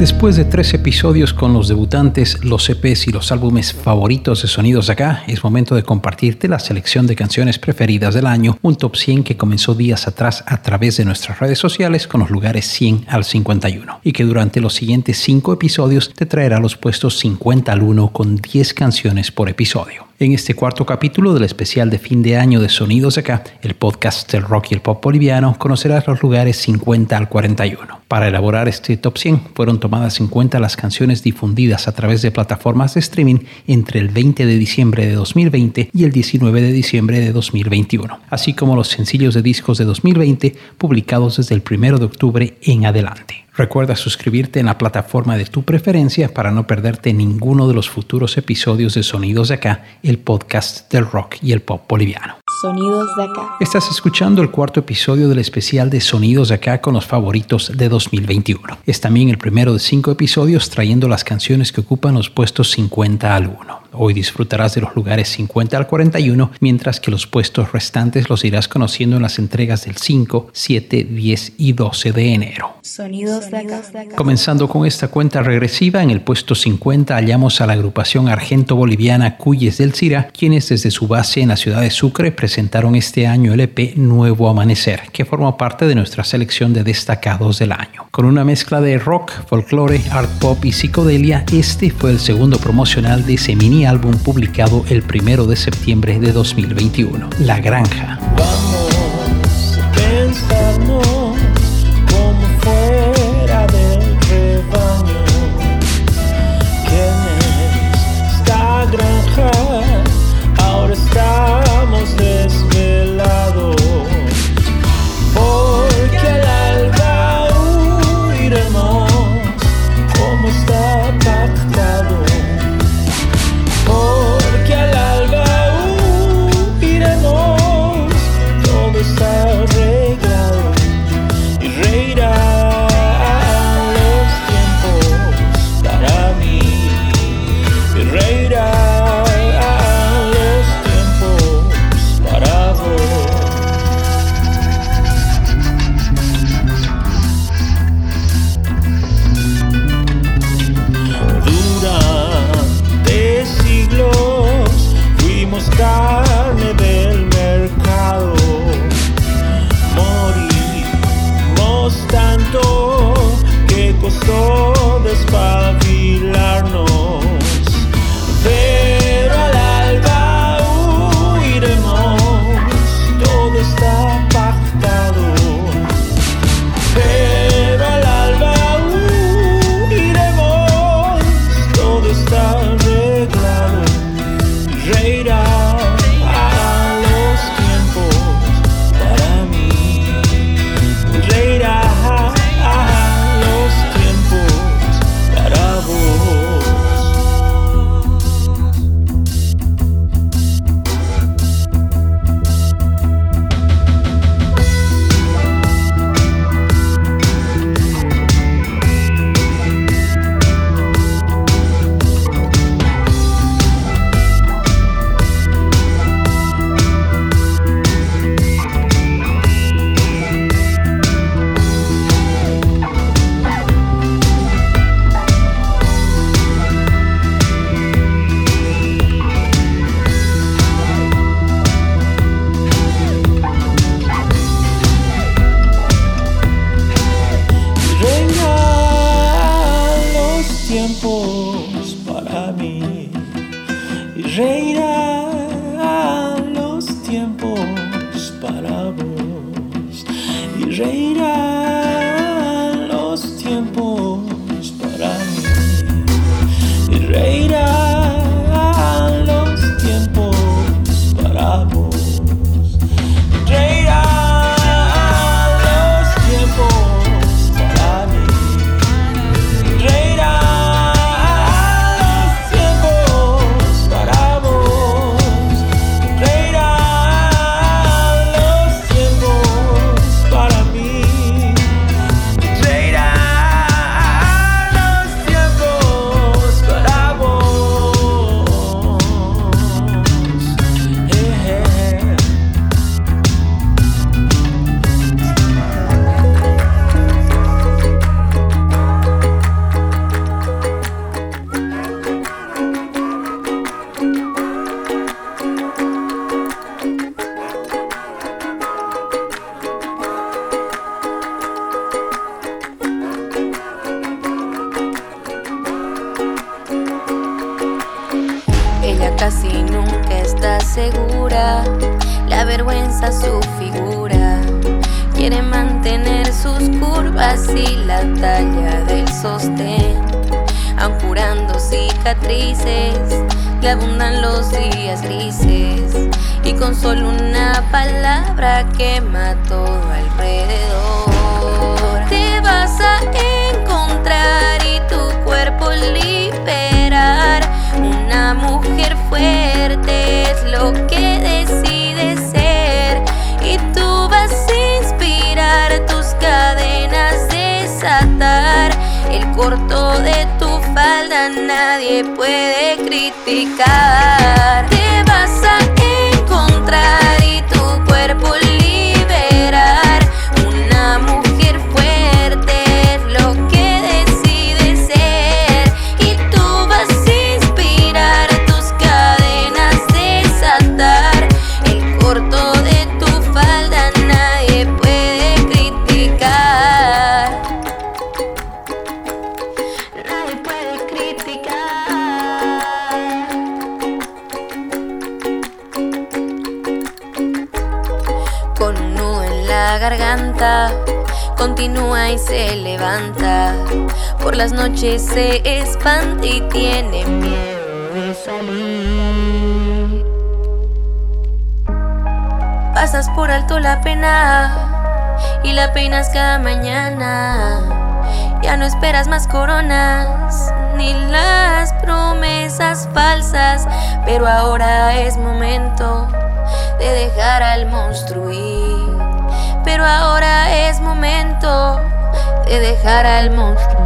Después de tres episodios con los debutantes, los EPs y los álbumes favoritos de Sonidos Acá, es momento de compartirte la selección de canciones preferidas del año, un top 100 que comenzó días atrás a través de nuestras redes sociales con los lugares 100 al 51 y que durante los siguientes cinco episodios te traerá los puestos 50 al 1 con 10 canciones por episodio. En este cuarto capítulo del especial de fin de año de Sonidos Acá, el podcast del rock y el pop boliviano, conocerás los lugares 50 al 41. Para elaborar este top 100 fueron tomadas en cuenta las canciones difundidas a través de plataformas de streaming entre el 20 de diciembre de 2020 y el 19 de diciembre de 2021, así como los sencillos de discos de 2020 publicados desde el 1 de octubre en adelante. Recuerda suscribirte en la plataforma de tu preferencia para no perderte ninguno de los futuros episodios de Sonidos de Acá, el podcast del rock y el pop boliviano. Sonidos de Acá. Estás escuchando el cuarto episodio del especial de Sonidos de Acá con los favoritos de 2021. Es también el primero de cinco episodios trayendo las canciones que ocupan los puestos 50 al 1. Hoy disfrutarás de los lugares 50 al 41, mientras que los puestos restantes los irás conociendo en las entregas del 5, 7, 10 y 12 de enero. Sonidos de acá. Comenzando con esta cuenta regresiva, en el puesto 50 hallamos a la agrupación argento-boliviana Cuyes del Cira, quienes desde su base en la ciudad de Sucre presentaron este año el EP Nuevo Amanecer, que forma parte de nuestra selección de destacados del año. Con una mezcla de rock, folclore, art pop y psicodelia, este fue el segundo promocional de ese mini álbum publicado el primero de septiembre de 2021, La Granja. Puede criticar. Continúa y se levanta. Por las noches se espanta y tiene miedo de salir. Pasas por alto la pena y la peinas cada mañana. Ya no esperas más coronas ni las promesas falsas, pero ahora es momento de dejar al monstruo ir. Pero ahora es momento de dejar al monstruo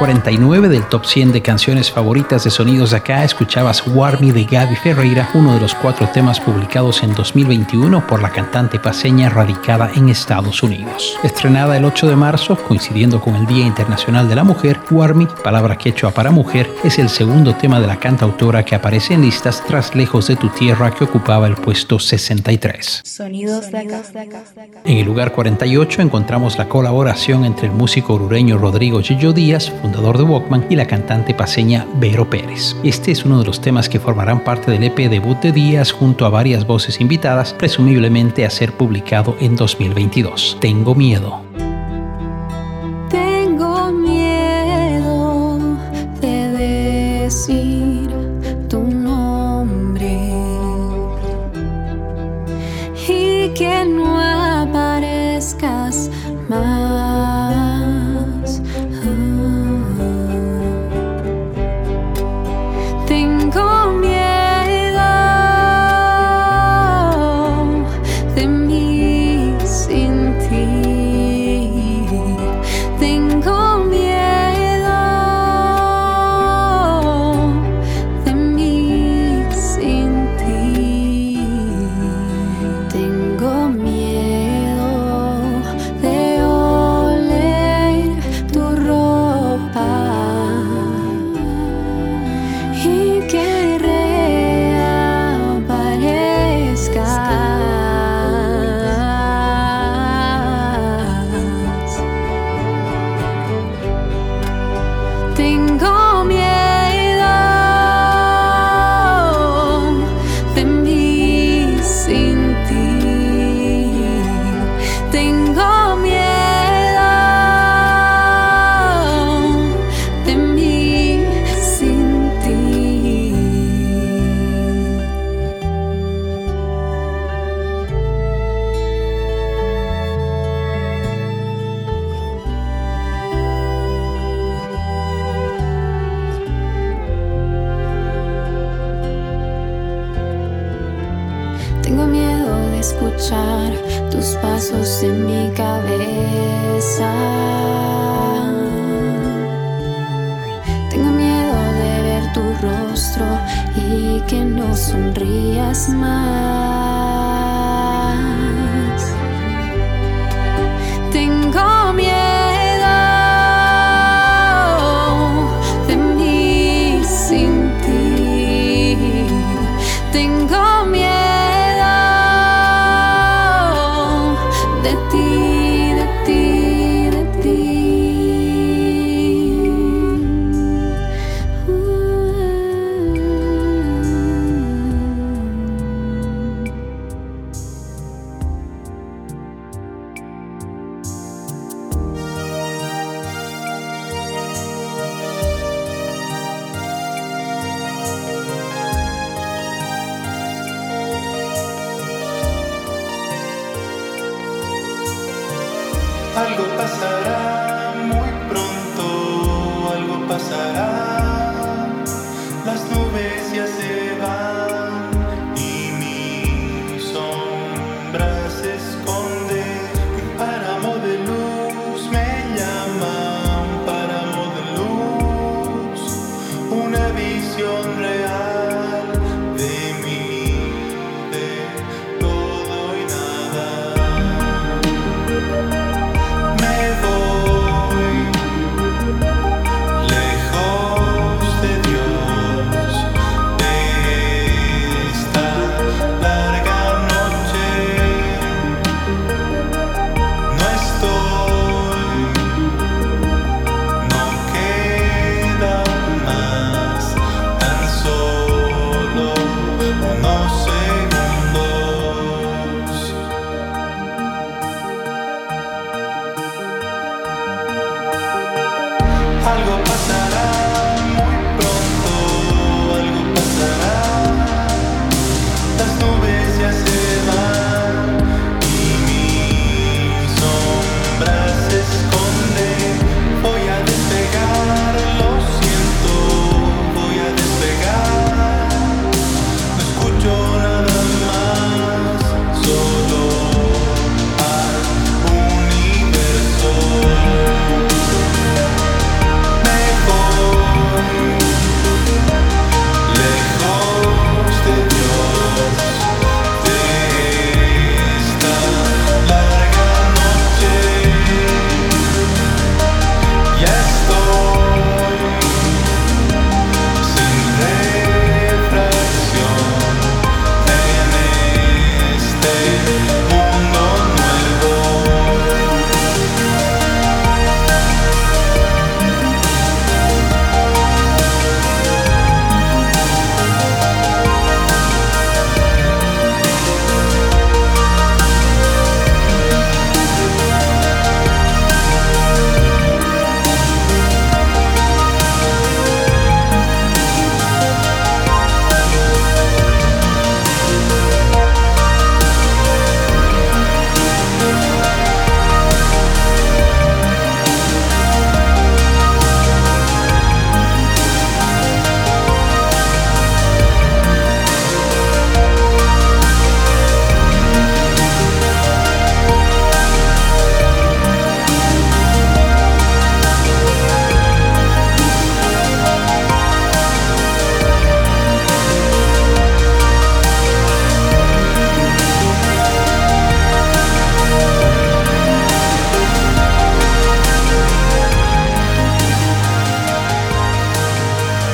49 del top 100 de canciones favoritas de sonidos de acá, escuchabas War Me de Gaby Ferreira, uno de los cuatro temas publicados en 2021 por la cantante paseña radicada en Estados Unidos. Estrenada el 8 de marzo, coincidiendo con el Día Internacional de la Mujer, War Me, palabra quechua para mujer, es el segundo tema de la cantautora que aparece en listas tras Lejos de tu Tierra que ocupaba el puesto 63. Sonidos de acá. En el lugar 48 encontramos la colaboración entre el músico orureño Rodrigo Gillo Díaz, de Walkman, y la cantante paseña Vero Pérez. Este es uno de los temas que formarán parte del EP debut de Díaz junto a varias voces invitadas, presumiblemente a ser publicado en 2022. Tengo miedo. Sonrías más.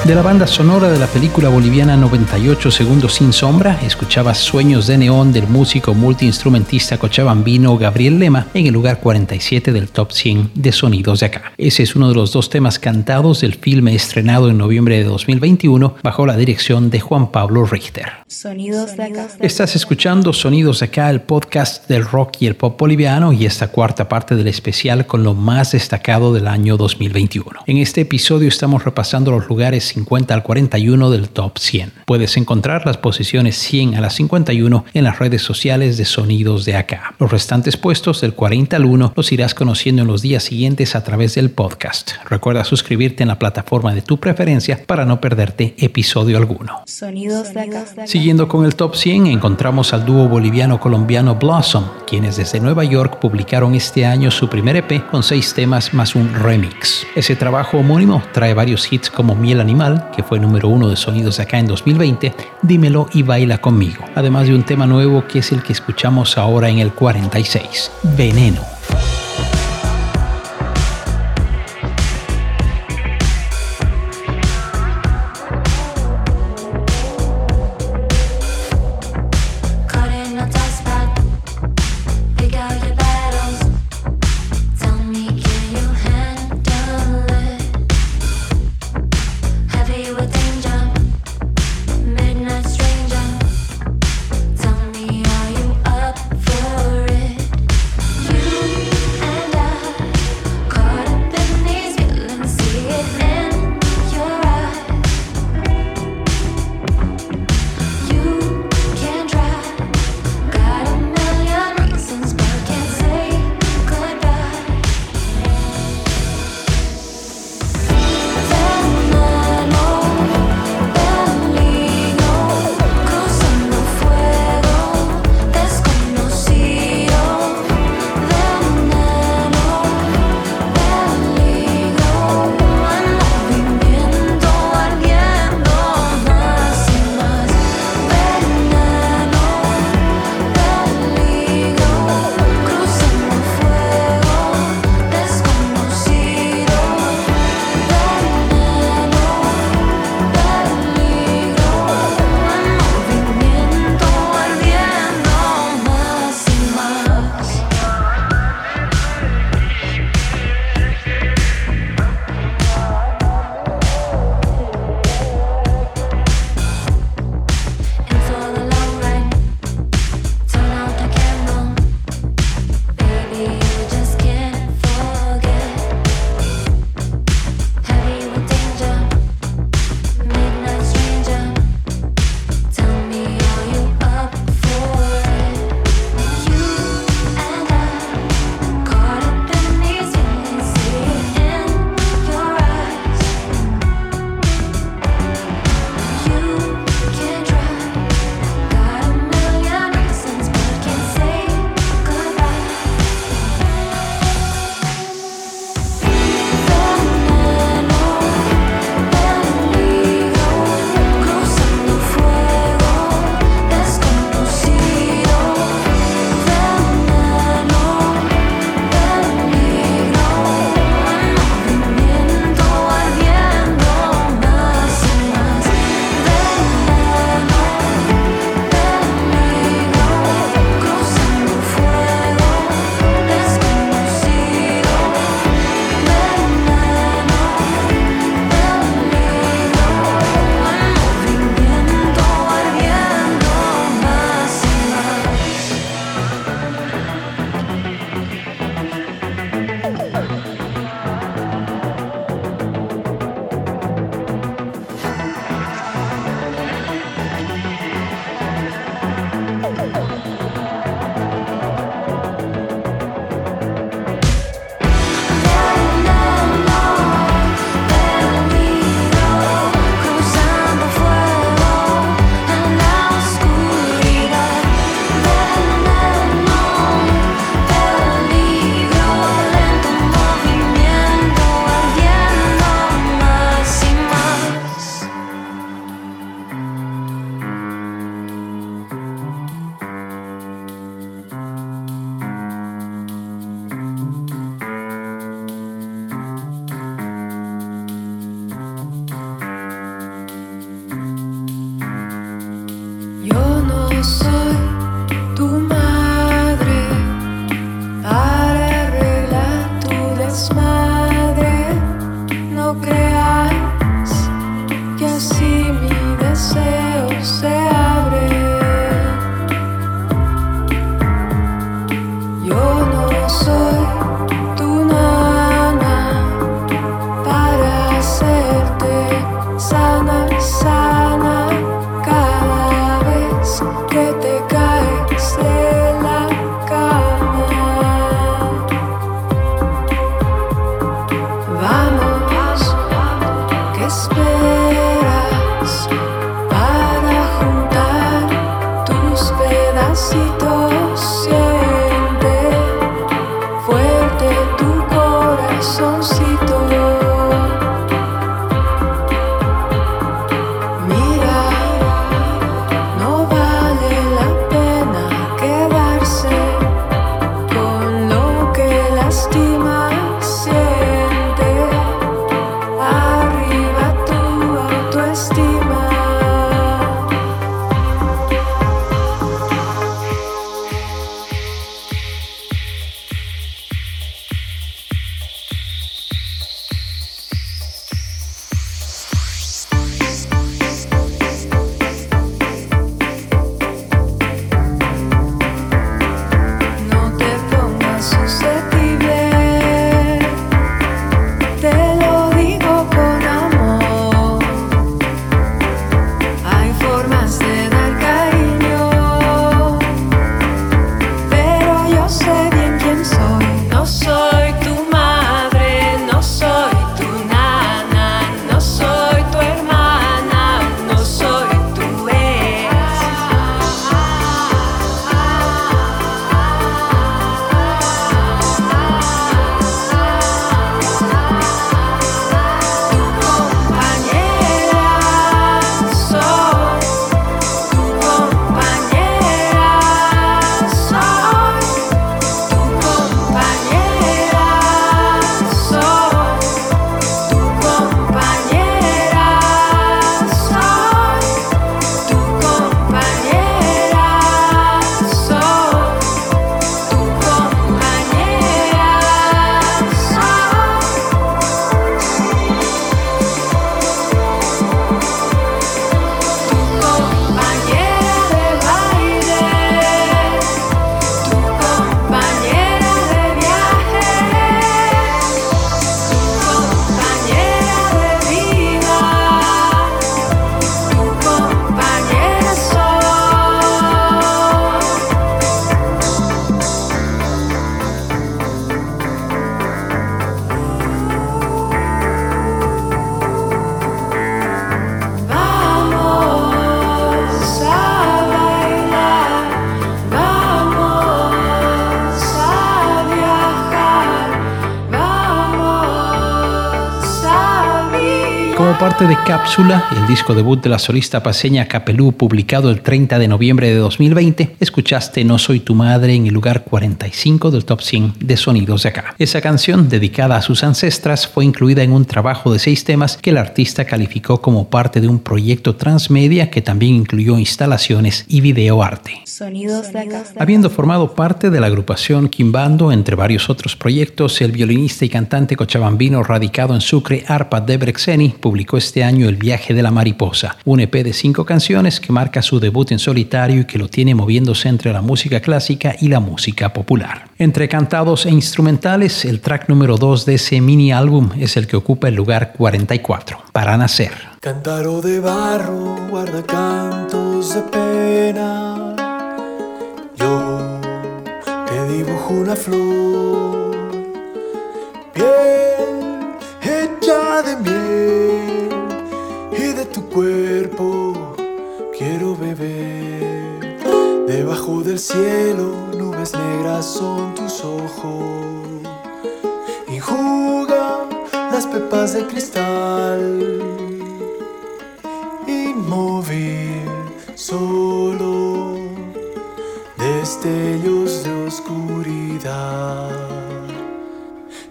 De la banda sonora de la película boliviana 98 Segundos sin Sombra, escuchabas Sueños de Neón del músico multiinstrumentista cochabambino Gabriel Lema en el lugar 47 del top 100 de sonidos de acá. Ese es uno de los dos temas cantados del filme estrenado en noviembre de 2021 bajo la dirección de Juan Pablo Richter. Sonidos de acá. Estás escuchando Sonidos de acá, el podcast del rock y el pop boliviano y esta cuarta parte del especial con lo más destacado del año 2021. En este episodio estamos repasando los lugares 50 al 41 del Top 100. Puedes encontrar las posiciones 100 a las 51 en las redes sociales de Sonidos de Acá. Los restantes puestos del 40 al 1 los irás conociendo en los días siguientes a través del podcast. Recuerda suscribirte en la plataforma de tu preferencia para no perderte episodio alguno. Sonidos de acá. Siguiendo con el top 100, encontramos al dúo boliviano-colombiano Blossom, quienes desde Nueva York publicaron este año su primer EP con seis temas más un remix. Ese trabajo homónimo trae varios hits como Miel Animal, que fue número uno de Sonidos acá en 2020, Dímelo y Baila conmigo, además de un tema nuevo que es el que escuchamos ahora en el 46, Veneno. De Cápsula, el disco debut de la solista paseña Capelú, publicado el 30 de noviembre de 2020, escuchaste No Soy Tu Madre en el lugar 45 del top 100 de sonidos de acá. Esa canción, dedicada a sus ancestras, fue incluida en un trabajo de seis temas que el artista calificó como parte de un proyecto transmedia que también incluyó instalaciones y videoarte. Sonidos de acá. Habiendo formado parte de la agrupación Kimbando, entre varios otros proyectos, el violinista y cantante cochabambino radicado en Sucre, Arpa Debreceni, publicó este año El viaje de la mariposa, un EP de cinco canciones que marca su debut en solitario y que lo tiene moviéndose entre la música clásica y la música popular. Entre cantados e instrumentales, el track número 2 de ese mini álbum es el que ocupa el lugar 44, Para Nacer. Cántaro de barro guarda cantos de pena. Yo te dibujo una flor, piel hecha de miel cuerpo quiero beber. Debajo del cielo, nubes negras son tus ojos. Enjuga las pepas de cristal inmóvil, solo, destellos de oscuridad.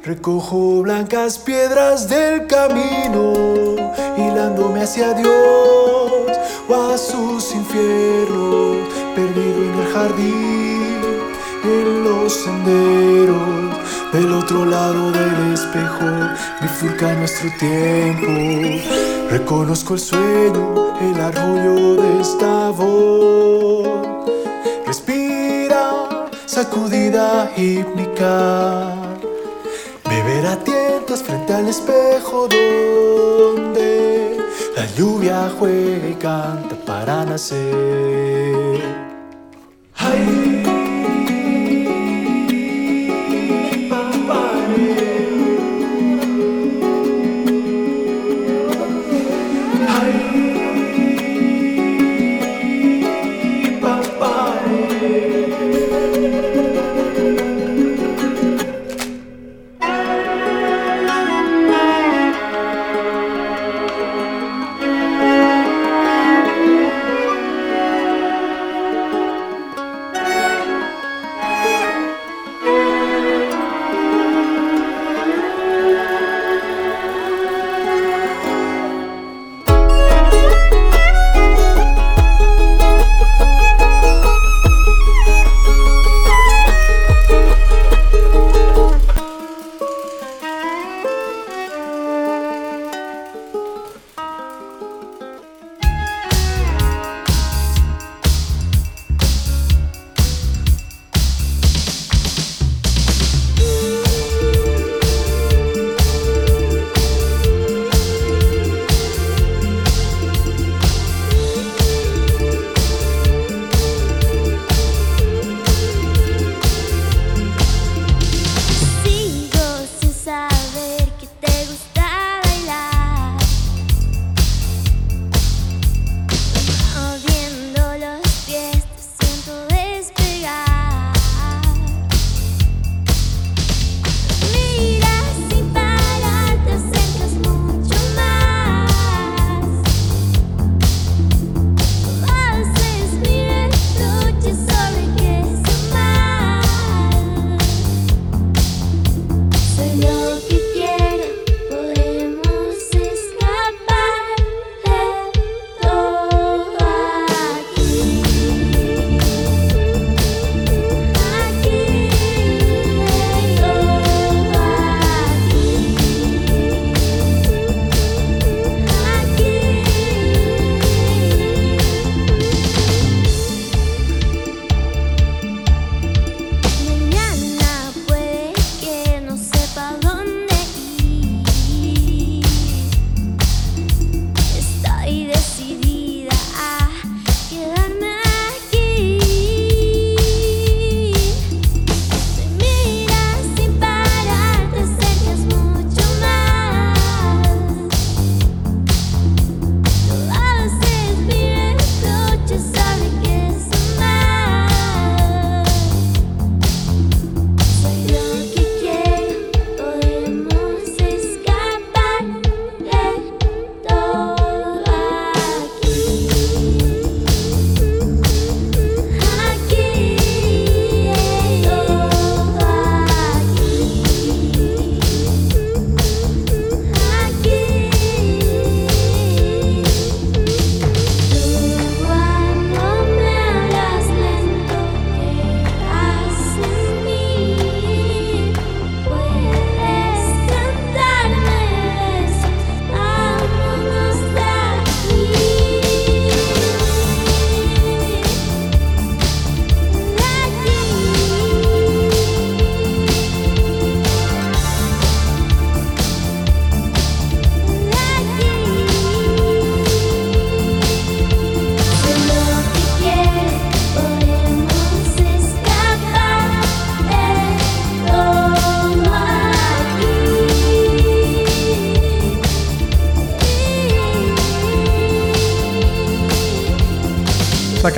Recojo blancas piedras del camino, hilándome hacia Dios o a sus infiernos, perdido en el jardín, en los senderos. Del otro lado del espejo bifurca nuestro tiempo. Reconozco el sueño, el arrullo de esta voz. Respira, sacudida hípnica. Beber a tientas frente al espejo donde la lluvia juega y canta para nacer.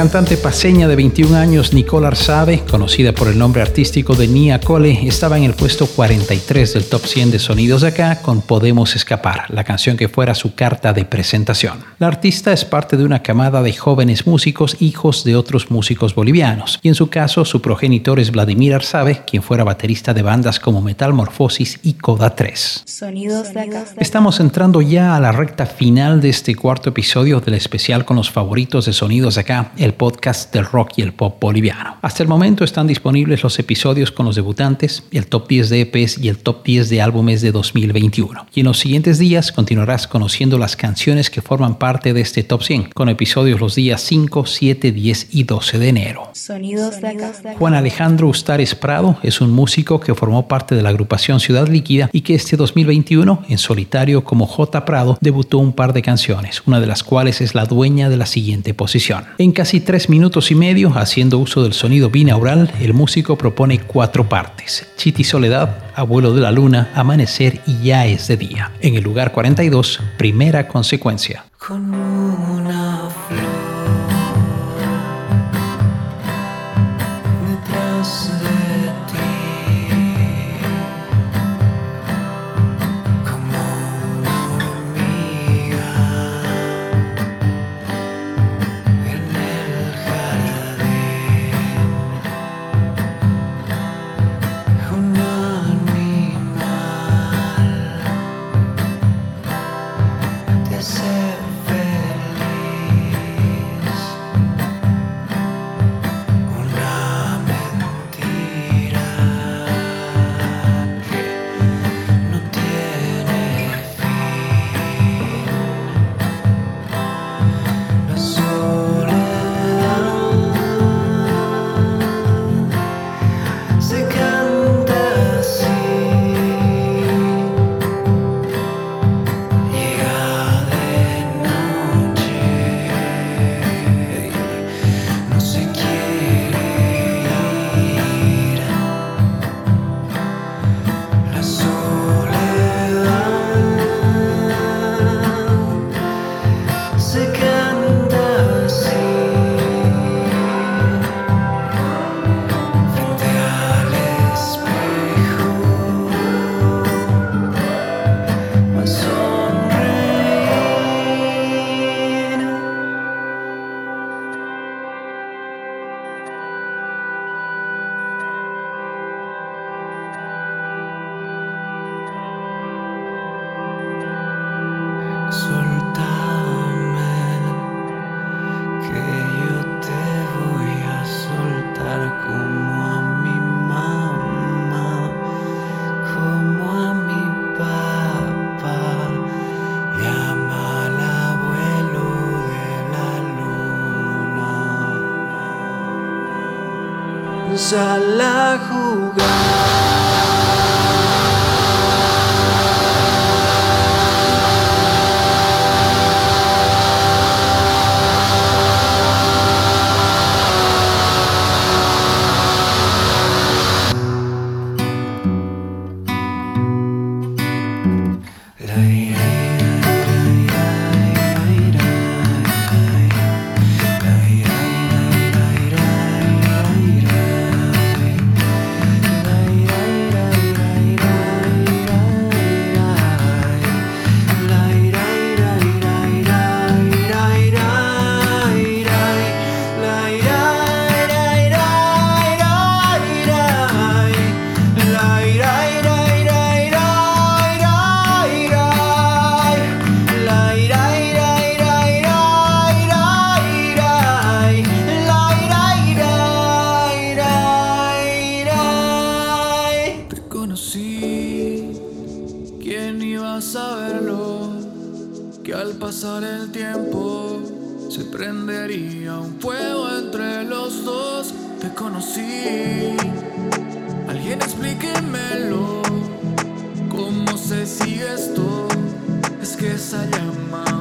Cantante paseña de 21 años, Nicole Arsabe, conocida por el nombre artístico de Nia Cole, estaba en el puesto 43 del top 100 de sonidos de acá con Podemos Escapar, la canción que fuera su carta de presentación. La artista es parte de una camada de jóvenes músicos, hijos de otros músicos bolivianos, y en su caso su progenitor es Vladimir Arsabe, quien fuera baterista de bandas como Metalmorfosis y Coda 3. Sonidos de acá. Estamos entrando ya a la recta final de este cuarto episodio del especial con los favoritos de sonidos de acá el podcast del rock y el pop boliviano. Hasta el momento están disponibles los episodios con los debutantes, el top 10 de EPs y el top 10 de álbumes de 2021. Y en los siguientes días continuarás conociendo las canciones que forman parte de este top 100, con episodios los días 5, 7, 10 y 12 de enero. Sonidos de acá. Juan Alejandro Ustares Prado es un músico que formó parte de la agrupación Ciudad Líquida y que este 2021, en solitario como J. Prado, debutó un par de canciones, una de las cuales es la dueña de la siguiente posición. En casi tres minutos y medio, haciendo uso del sonido binaural, el músico propone cuatro partes. Chiti Soledad, Abuelo de la Luna, Amanecer y Ya es de Día. En el lugar 42, primera consecuencia. Sal a jugar. Que al pasar el tiempo se prendería un fuego entre los dos. Te conocí, alguien explíquemelo. ¿Cómo se sigue esto? Es que esa llama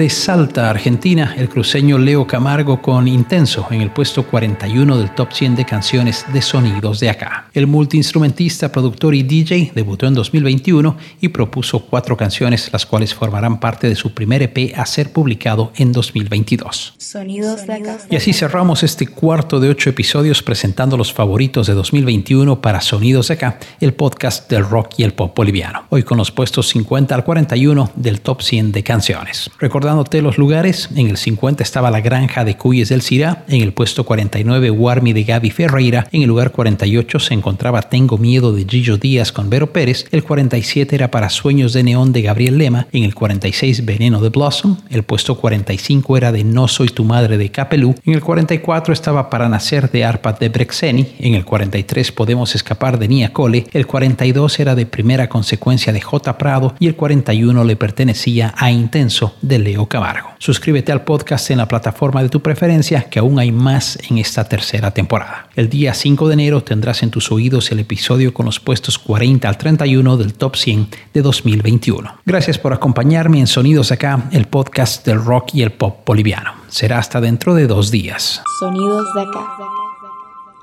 Desde Salta, Argentina, el cruceño Leo Camargo con Intenso en el puesto 41 del top 100 de canciones de sonidos de acá. El multiinstrumentista, productor y DJ debutó en 2021 y propuso cuatro canciones, las cuales formarán parte de su primer EP a ser publicado en 2022. Sonidos de acá. Y así cerramos este cuarto de ocho episodios presentando los favoritos de 2021 para Sonidos de acá, el podcast del rock y el pop boliviano. Hoy con los puestos 50 al 41 del top 100 de canciones. Recordándote los lugares, en el 50 estaba La Granja de Cuyes del Cirá, en el puesto 49 Warmi de Gaby Ferreira, en el lugar 48 se encontraba Tengo Miedo de Gillo Díaz con Vero Pérez, el 47 era para Sueños de Neón de Gabriel Lema, en el 46 Veneno de Blossom, el puesto 45 era de No Soy Tu Madre de Capelú, en el 44 estaba Para Nacer de Arpad de Brexeni, en el 43 Podemos Escapar de Nia Cole, el 42 era de Primera Consecuencia de J. Prado y el 41 le pertenecía a Intenso de Leo Camargo. Suscríbete al podcast en la plataforma de tu preferencia, que aún hay más en esta tercera temporada. El día 5 de enero tendrás en tus oídos el episodio con los puestos 40 al 31 del Top 100 de 2021. Gracias por acompañarme en Sonidos Acá, el podcast del rock y el pop boliviano. Será hasta dentro de dos días. Sonidos de acá.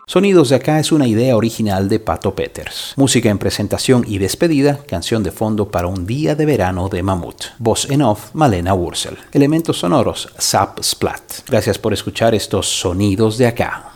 Sonidos de acá es una idea original de Pato Peters. Música en presentación y despedida, canción de fondo para un día de verano de Mamut. Voz en off, Malena Wurzel. Elementos sonoros, Zap Splat. Gracias por escuchar estos Sonidos de acá.